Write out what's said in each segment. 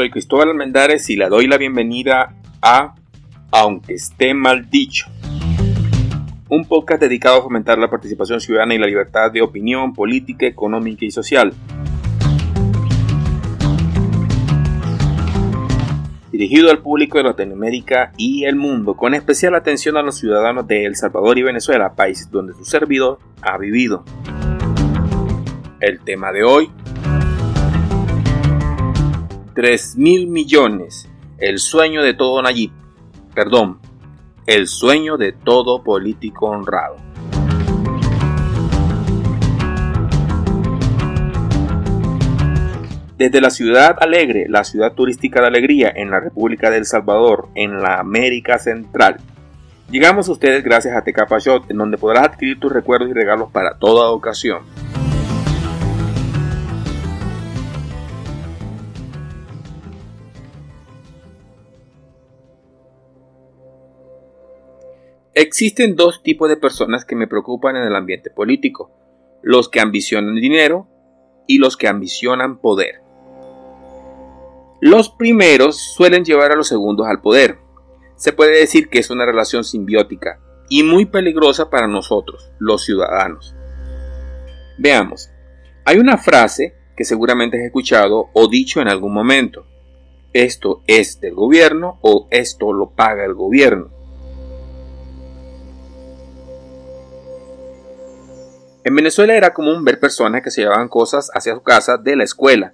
soy Cristóbal Almendares y le doy la bienvenida a Aunque esté mal dicho, un podcast dedicado a fomentar la participación ciudadana y la libertad de opinión política, económica y social. Dirigido al público de Latinoamérica y el mundo, con especial atención a los ciudadanos de El Salvador y Venezuela, países donde su servidor ha vivido. El tema de hoy, 3 mil millones, el sueño de todo Nayib, perdón, el sueño de todo político honrado. Desde la ciudad alegre, la ciudad turística de Alegría en la República del Salvador, en la América Central, llegamos a ustedes gracias a Tecapayot, en donde podrás adquirir tus recuerdos y regalos para toda ocasión. Existen dos tipos de personas que me preocupan en el ambiente político, los que ambicionan dinero y los que ambicionan poder. Los primeros suelen llevar a los segundos al poder. Se puede decir que es una relación simbiótica y muy peligrosa para nosotros, los ciudadanos. Veamos, hay una frase que seguramente has escuchado o dicho en algún momento. Esto es del gobierno o esto lo paga el gobierno. En Venezuela era común ver personas que se llevaban cosas hacia su casa de la escuela,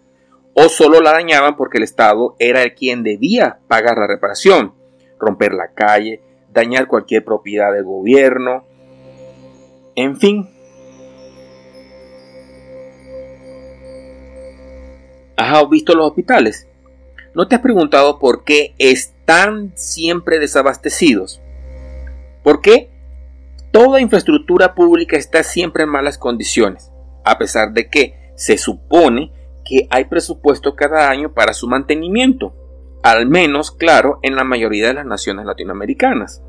o solo la dañaban porque el Estado era el quien debía pagar la reparación, romper la calle, dañar cualquier propiedad del gobierno, en fin. ¿Has visto los hospitales? ¿No te has preguntado por qué están siempre desabastecidos? ¿Por qué Toda infraestructura pública está siempre en malas condiciones, a pesar de que se supone que hay presupuesto cada año para su mantenimiento, al menos, claro, en la mayoría de las naciones latinoamericanas.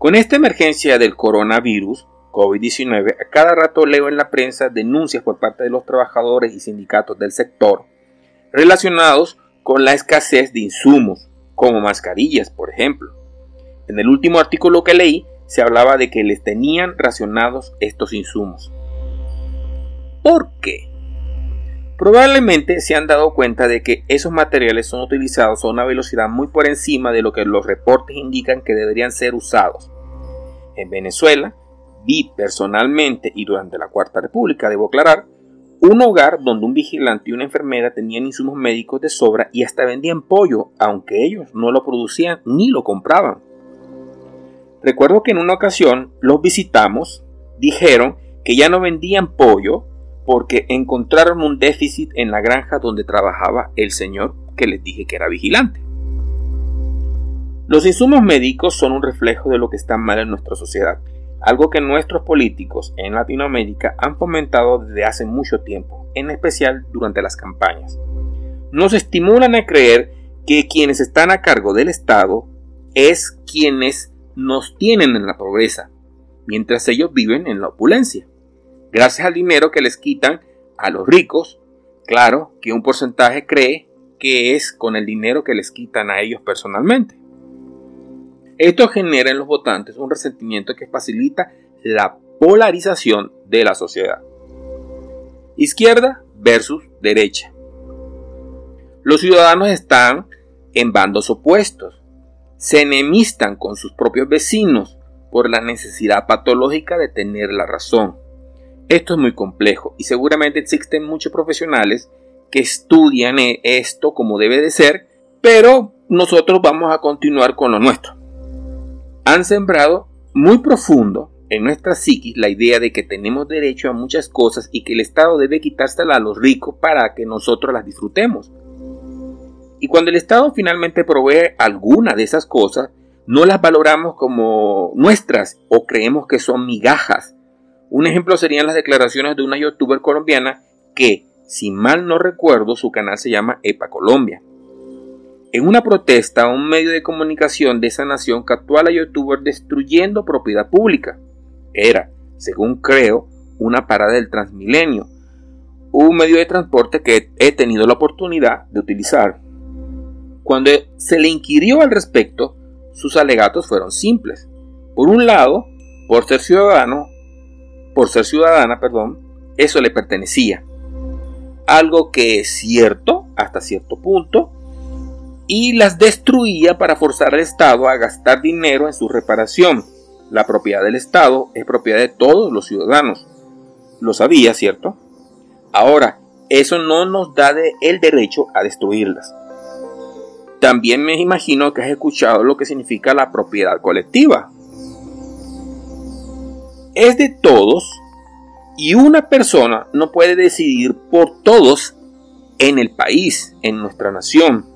Con esta emergencia del coronavirus, COVID-19, a cada rato leo en la prensa denuncias por parte de los trabajadores y sindicatos del sector relacionados con la escasez de insumos, como mascarillas, por ejemplo. En el último artículo que leí, se hablaba de que les tenían racionados estos insumos. ¿Por qué? Probablemente se han dado cuenta de que esos materiales son utilizados a una velocidad muy por encima de lo que los reportes indican que deberían ser usados. En Venezuela, vi personalmente y durante la Cuarta República, debo aclarar, un hogar donde un vigilante y una enfermera tenían insumos médicos de sobra y hasta vendían pollo, aunque ellos no lo producían ni lo compraban. Recuerdo que en una ocasión los visitamos, dijeron que ya no vendían pollo porque encontraron un déficit en la granja donde trabajaba el señor que les dije que era vigilante. Los insumos médicos son un reflejo de lo que está mal en nuestra sociedad, algo que nuestros políticos en Latinoamérica han fomentado desde hace mucho tiempo, en especial durante las campañas. Nos estimulan a creer que quienes están a cargo del Estado es quienes nos tienen en la pobreza, mientras ellos viven en la opulencia. Gracias al dinero que les quitan a los ricos, claro que un porcentaje cree que es con el dinero que les quitan a ellos personalmente. Esto genera en los votantes un resentimiento que facilita la polarización de la sociedad. Izquierda versus derecha. Los ciudadanos están en bandos opuestos se enemistan con sus propios vecinos por la necesidad patológica de tener la razón. Esto es muy complejo y seguramente existen muchos profesionales que estudian e-, esto como debe de ser, pero nosotros vamos a continuar con lo nuestro. Han sembrado muy profundo en nuestra psiquis la idea de que tenemos derecho a muchas cosas y que el Estado debe quitárselas a los ricos para que nosotros las disfrutemos. Y cuando el Estado finalmente provee alguna de esas cosas, no las valoramos como nuestras o creemos que son migajas. Un ejemplo serían las declaraciones de una youtuber colombiana que, si mal no recuerdo, su canal se llama EPA Colombia. En una protesta, un medio de comunicación de esa nación captó a la youtuber destruyendo propiedad pública. Era, según creo, una parada del Transmilenio, un medio de transporte que he tenido la oportunidad de utilizar. Cuando se le inquirió al respecto, sus alegatos fueron simples. Por un lado, por ser ciudadano, por ser ciudadana, perdón, eso le pertenecía. Algo que es cierto hasta cierto punto y las destruía para forzar al Estado a gastar dinero en su reparación. La propiedad del Estado es propiedad de todos los ciudadanos. Lo sabía, ¿cierto? Ahora, eso no nos da el derecho a destruirlas. También me imagino que has escuchado lo que significa la propiedad colectiva. Es de todos y una persona no puede decidir por todos en el país, en nuestra nación.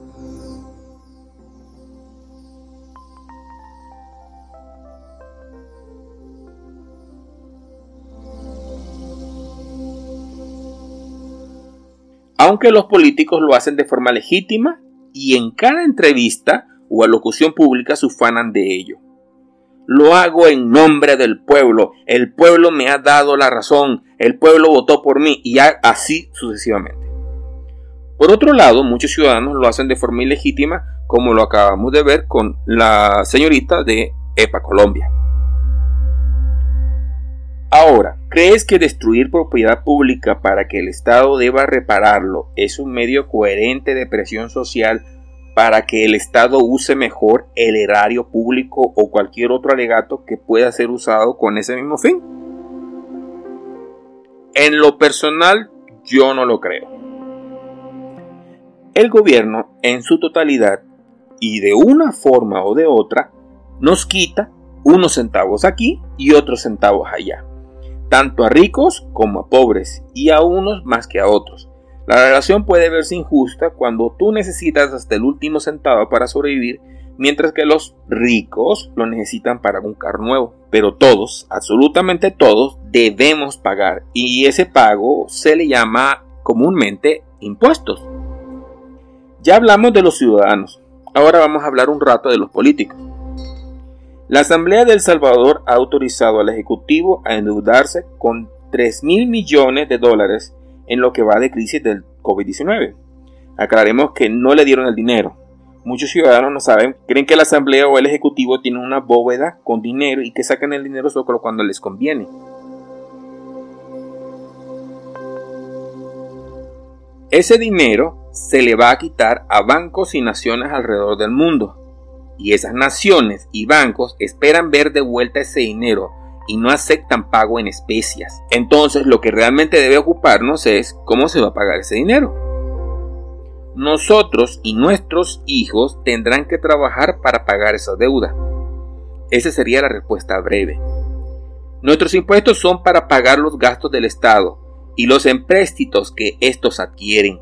Aunque los políticos lo hacen de forma legítima y en cada entrevista o alocución pública se ufanan de ello. Lo hago en nombre del pueblo. El pueblo me ha dado la razón. El pueblo votó por mí y así sucesivamente. Por otro lado, muchos ciudadanos lo hacen de forma ilegítima, como lo acabamos de ver con la señorita de EPA Colombia. Ahora, ¿crees que destruir propiedad pública para que el Estado deba repararlo es un medio coherente de presión social para que el Estado use mejor el erario público o cualquier otro alegato que pueda ser usado con ese mismo fin? En lo personal, yo no lo creo. El gobierno, en su totalidad, y de una forma o de otra, nos quita unos centavos aquí y otros centavos allá tanto a ricos como a pobres, y a unos más que a otros. La relación puede verse injusta cuando tú necesitas hasta el último centavo para sobrevivir, mientras que los ricos lo necesitan para un carro nuevo. Pero todos, absolutamente todos, debemos pagar, y ese pago se le llama comúnmente impuestos. Ya hablamos de los ciudadanos, ahora vamos a hablar un rato de los políticos. La Asamblea de El Salvador ha autorizado al Ejecutivo a endeudarse con 3 mil millones de dólares en lo que va de crisis del COVID-19. Aclaremos que no le dieron el dinero. Muchos ciudadanos no saben, creen que la Asamblea o el Ejecutivo tienen una bóveda con dinero y que sacan el dinero solo cuando les conviene. Ese dinero se le va a quitar a bancos y naciones alrededor del mundo y esas naciones y bancos esperan ver de vuelta ese dinero y no aceptan pago en especias. Entonces lo que realmente debe ocuparnos es cómo se va a pagar ese dinero. Nosotros y nuestros hijos tendrán que trabajar para pagar esa deuda. Esa sería la respuesta breve. Nuestros impuestos son para pagar los gastos del Estado y los empréstitos que estos adquieren.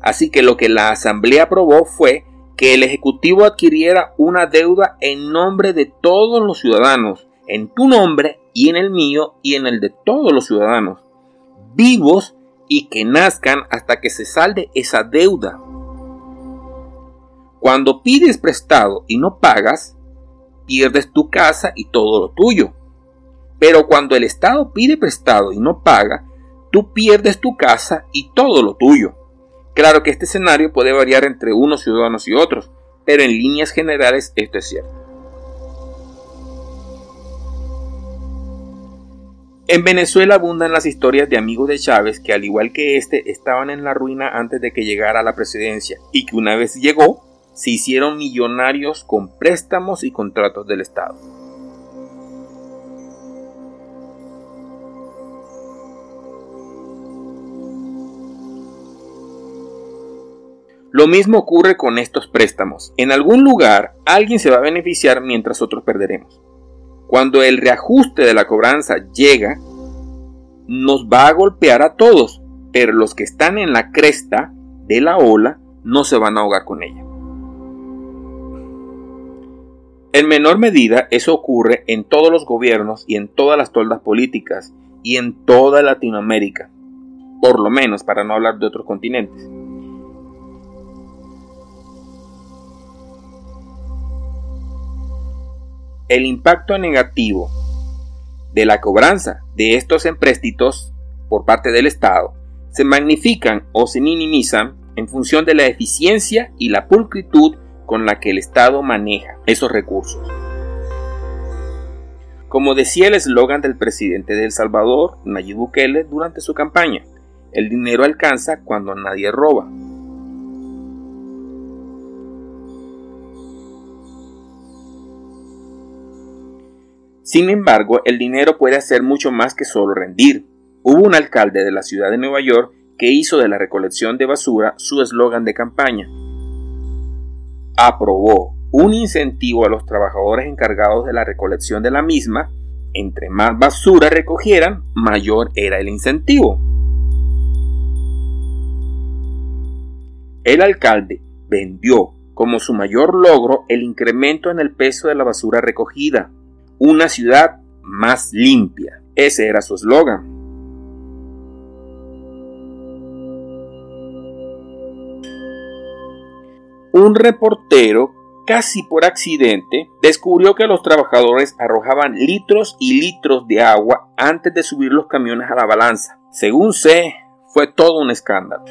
Así que lo que la Asamblea aprobó fue que el Ejecutivo adquiriera una deuda en nombre de todos los ciudadanos, en tu nombre y en el mío y en el de todos los ciudadanos, vivos y que nazcan hasta que se salde esa deuda. Cuando pides prestado y no pagas, pierdes tu casa y todo lo tuyo. Pero cuando el Estado pide prestado y no paga, tú pierdes tu casa y todo lo tuyo. Claro que este escenario puede variar entre unos ciudadanos y otros, pero en líneas generales esto es cierto. En Venezuela abundan las historias de amigos de Chávez que al igual que este estaban en la ruina antes de que llegara a la presidencia y que una vez llegó se hicieron millonarios con préstamos y contratos del Estado. Lo mismo ocurre con estos préstamos. En algún lugar alguien se va a beneficiar mientras otros perderemos. Cuando el reajuste de la cobranza llega, nos va a golpear a todos, pero los que están en la cresta de la ola no se van a ahogar con ella. En menor medida eso ocurre en todos los gobiernos y en todas las toldas políticas y en toda Latinoamérica, por lo menos para no hablar de otros continentes. El impacto negativo de la cobranza de estos empréstitos por parte del Estado se magnifican o se minimizan en función de la eficiencia y la pulcritud con la que el Estado maneja esos recursos. Como decía el eslogan del presidente de El Salvador, Nayib Bukele, durante su campaña, el dinero alcanza cuando nadie roba. Sin embargo, el dinero puede hacer mucho más que solo rendir. Hubo un alcalde de la ciudad de Nueva York que hizo de la recolección de basura su eslogan de campaña. Aprobó un incentivo a los trabajadores encargados de la recolección de la misma. Entre más basura recogieran, mayor era el incentivo. El alcalde vendió como su mayor logro el incremento en el peso de la basura recogida, una ciudad más limpia. Ese era su eslogan. Un reportero, casi por accidente, descubrió que los trabajadores arrojaban litros y litros de agua antes de subir los camiones a la balanza. Según sé, fue todo un escándalo.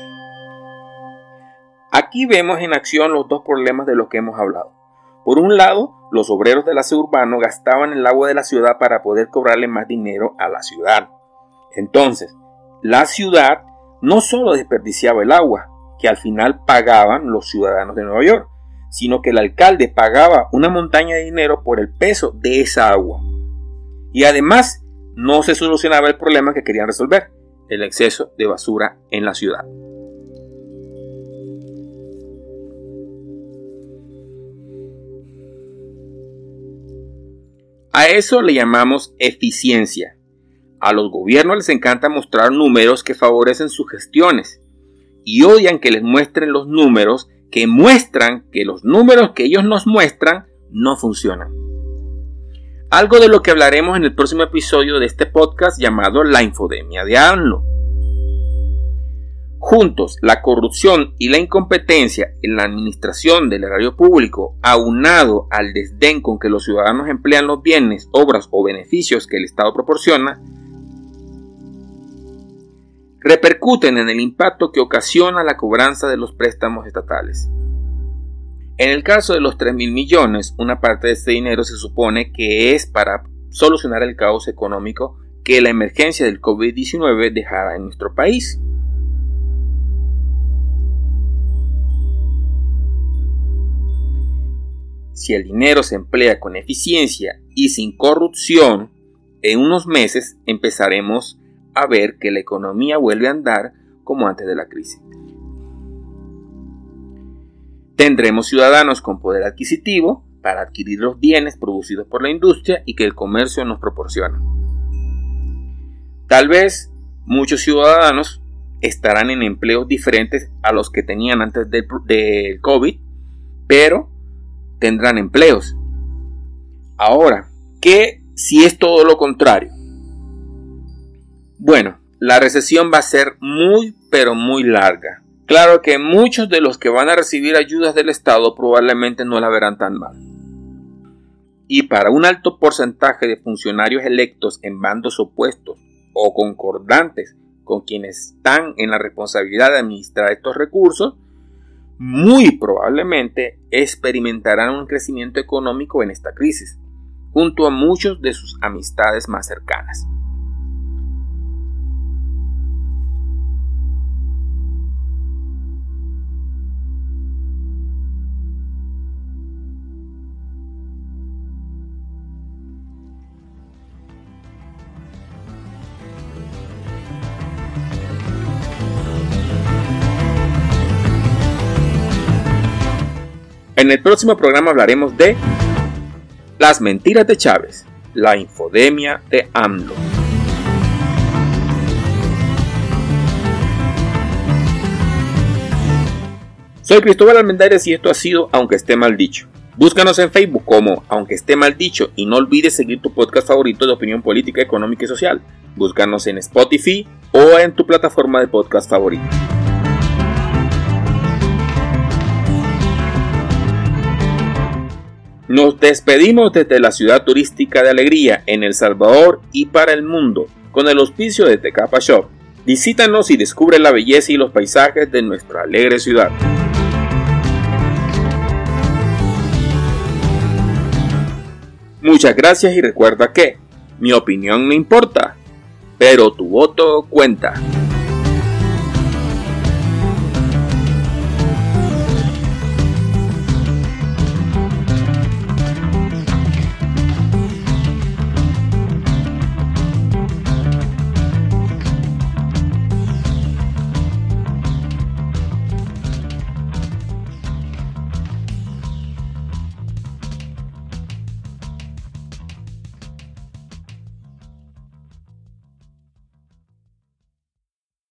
Aquí vemos en acción los dos problemas de los que hemos hablado. Por un lado, los obreros del aseo urbano gastaban el agua de la ciudad para poder cobrarle más dinero a la ciudad. Entonces, la ciudad no solo desperdiciaba el agua, que al final pagaban los ciudadanos de Nueva York, sino que el alcalde pagaba una montaña de dinero por el peso de esa agua. Y además, no se solucionaba el problema que querían resolver, el exceso de basura en la ciudad. A eso le llamamos eficiencia. A los gobiernos les encanta mostrar números que favorecen sus gestiones y odian que les muestren los números que muestran que los números que ellos nos muestran no funcionan. Algo de lo que hablaremos en el próximo episodio de este podcast llamado La infodemia de AMLO. Juntos, la corrupción y la incompetencia en la administración del erario público, aunado al desdén con que los ciudadanos emplean los bienes, obras o beneficios que el Estado proporciona, repercuten en el impacto que ocasiona la cobranza de los préstamos estatales. En el caso de los 3 mil millones, una parte de este dinero se supone que es para solucionar el caos económico que la emergencia del COVID-19 dejará en nuestro país. Si el dinero se emplea con eficiencia y sin corrupción, en unos meses empezaremos a ver que la economía vuelve a andar como antes de la crisis. Tendremos ciudadanos con poder adquisitivo para adquirir los bienes producidos por la industria y que el comercio nos proporciona. Tal vez muchos ciudadanos estarán en empleos diferentes a los que tenían antes del, COVID, pero tendrán empleos. Ahora, ¿qué si es todo lo contrario? Bueno, la recesión va a ser muy, pero muy larga. Claro que muchos de los que van a recibir ayudas del Estado probablemente no la verán tan mal. Y para un alto porcentaje de funcionarios electos en bandos opuestos o concordantes con quienes están en la responsabilidad de administrar estos recursos, muy probablemente experimentarán un crecimiento económico en esta crisis, junto a muchos de sus amistades más cercanas. En el próximo programa hablaremos de las mentiras de Chávez, la infodemia de AMLO. Soy Cristóbal Almendares y esto ha sido Aunque esté mal dicho. Búscanos en Facebook como Aunque esté mal dicho y no olvides seguir tu podcast favorito de opinión política, económica y social. Búscanos en Spotify o en tu plataforma de podcast favorito. Nos despedimos desde la ciudad turística de Alegría en El Salvador y para el mundo con el auspicio de Tecapa Shop, Visítanos y descubre la belleza y los paisajes de nuestra alegre ciudad. Muchas gracias y recuerda que mi opinión no importa, pero tu voto cuenta.